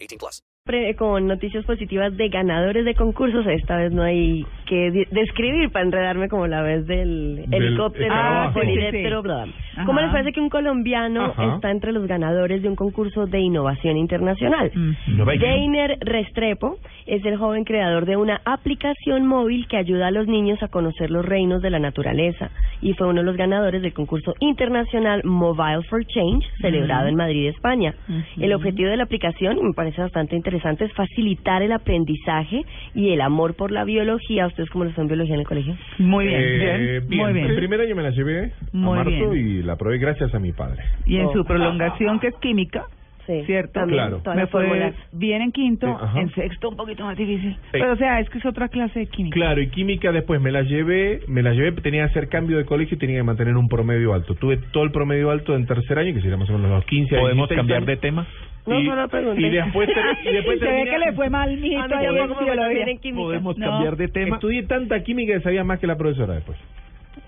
18 plus. Pre- con noticias positivas de ganadores de concursos. Esta vez no hay que describir para enredarme como la vez del, helicóptero, escarabajo. polinéptero, bla. ¿Cómo les parece que un colombiano Ajá. está entre los ganadores de un concurso de innovación internacional? Innovation. Deiner Restrepo es el joven creador de una aplicación móvil que ayuda a los niños a conocer los reinos de la naturaleza y fue uno de los ganadores del concurso internacional Mobile for Change celebrado en Madrid, España. El objetivo de la aplicación, y me parece bastante interesante, es facilitar el aprendizaje y el amor por la biología. ¿Ustedes cómo lo son biología en el colegio? Muy bien, Eh, bien, muy El bien. primer año me la llevé Muy a marzo bien. y la probé gracias a mi padre. Y en Oh. su prolongación, que es química, Sí, ¿Cierto? también, Claro. me fue bien en quinto, Sí, en sexto un poquito más difícil. Pero o sea, es que es otra clase de química. Claro, y química después me la llevé, me la llevé, tenía que hacer cambio de colegio y tenía que mantener un promedio alto. Tuve todo el promedio alto en tercer año, que sería más o menos los 15 a ¿Podemos 16 cambiar años. de tema? No, pregunté. y después, ter- y después Se ve que le fue mal, mijito, A mí ahí también en biología. ¿Podemos No. cambiar de tema? Estudié tanta química que sabía más que la profesora después.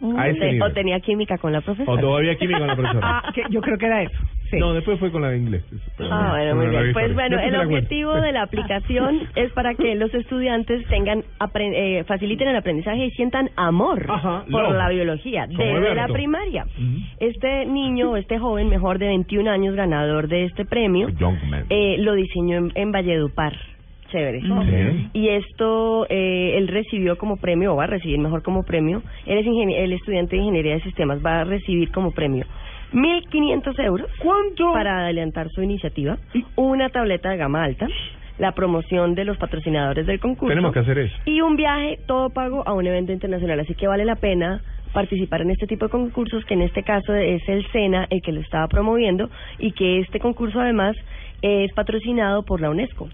Mm, a ese te- nivel. o tenía química con la profesora. O todavía química con la profesora. Ah, que yo creo que era eso. Sí. No, después fue con la de inglés. pero Ah, no, bueno, no muy bien. Pues bueno, el objetivo de la aplicación es para que los estudiantes tengan eh, faciliten el aprendizaje y sientan amor Ajá, por love. la biología Como desde la primaria. Ujú. Este niño, este joven mejor de 21 años, ganador de este premio, eh, lo diseñó en, en Valledupar. Chévere. Sí. Y esto eh, él recibió como premio, o va a recibir mejor como premio, él es el estudiante de Ingeniería de Sistemas, va a recibir como premio 1.500 euros ¿Cuánto? para adelantar su iniciativa, una tableta de gama alta, la promoción de los patrocinadores del concurso Tenemos que hacer eso. y un viaje todo pago a un evento internacional. Así que vale la pena participar en este tipo de concursos, que en este caso es el SENA el que lo estaba promoviendo y que este concurso además es patrocinado por la UNESCO.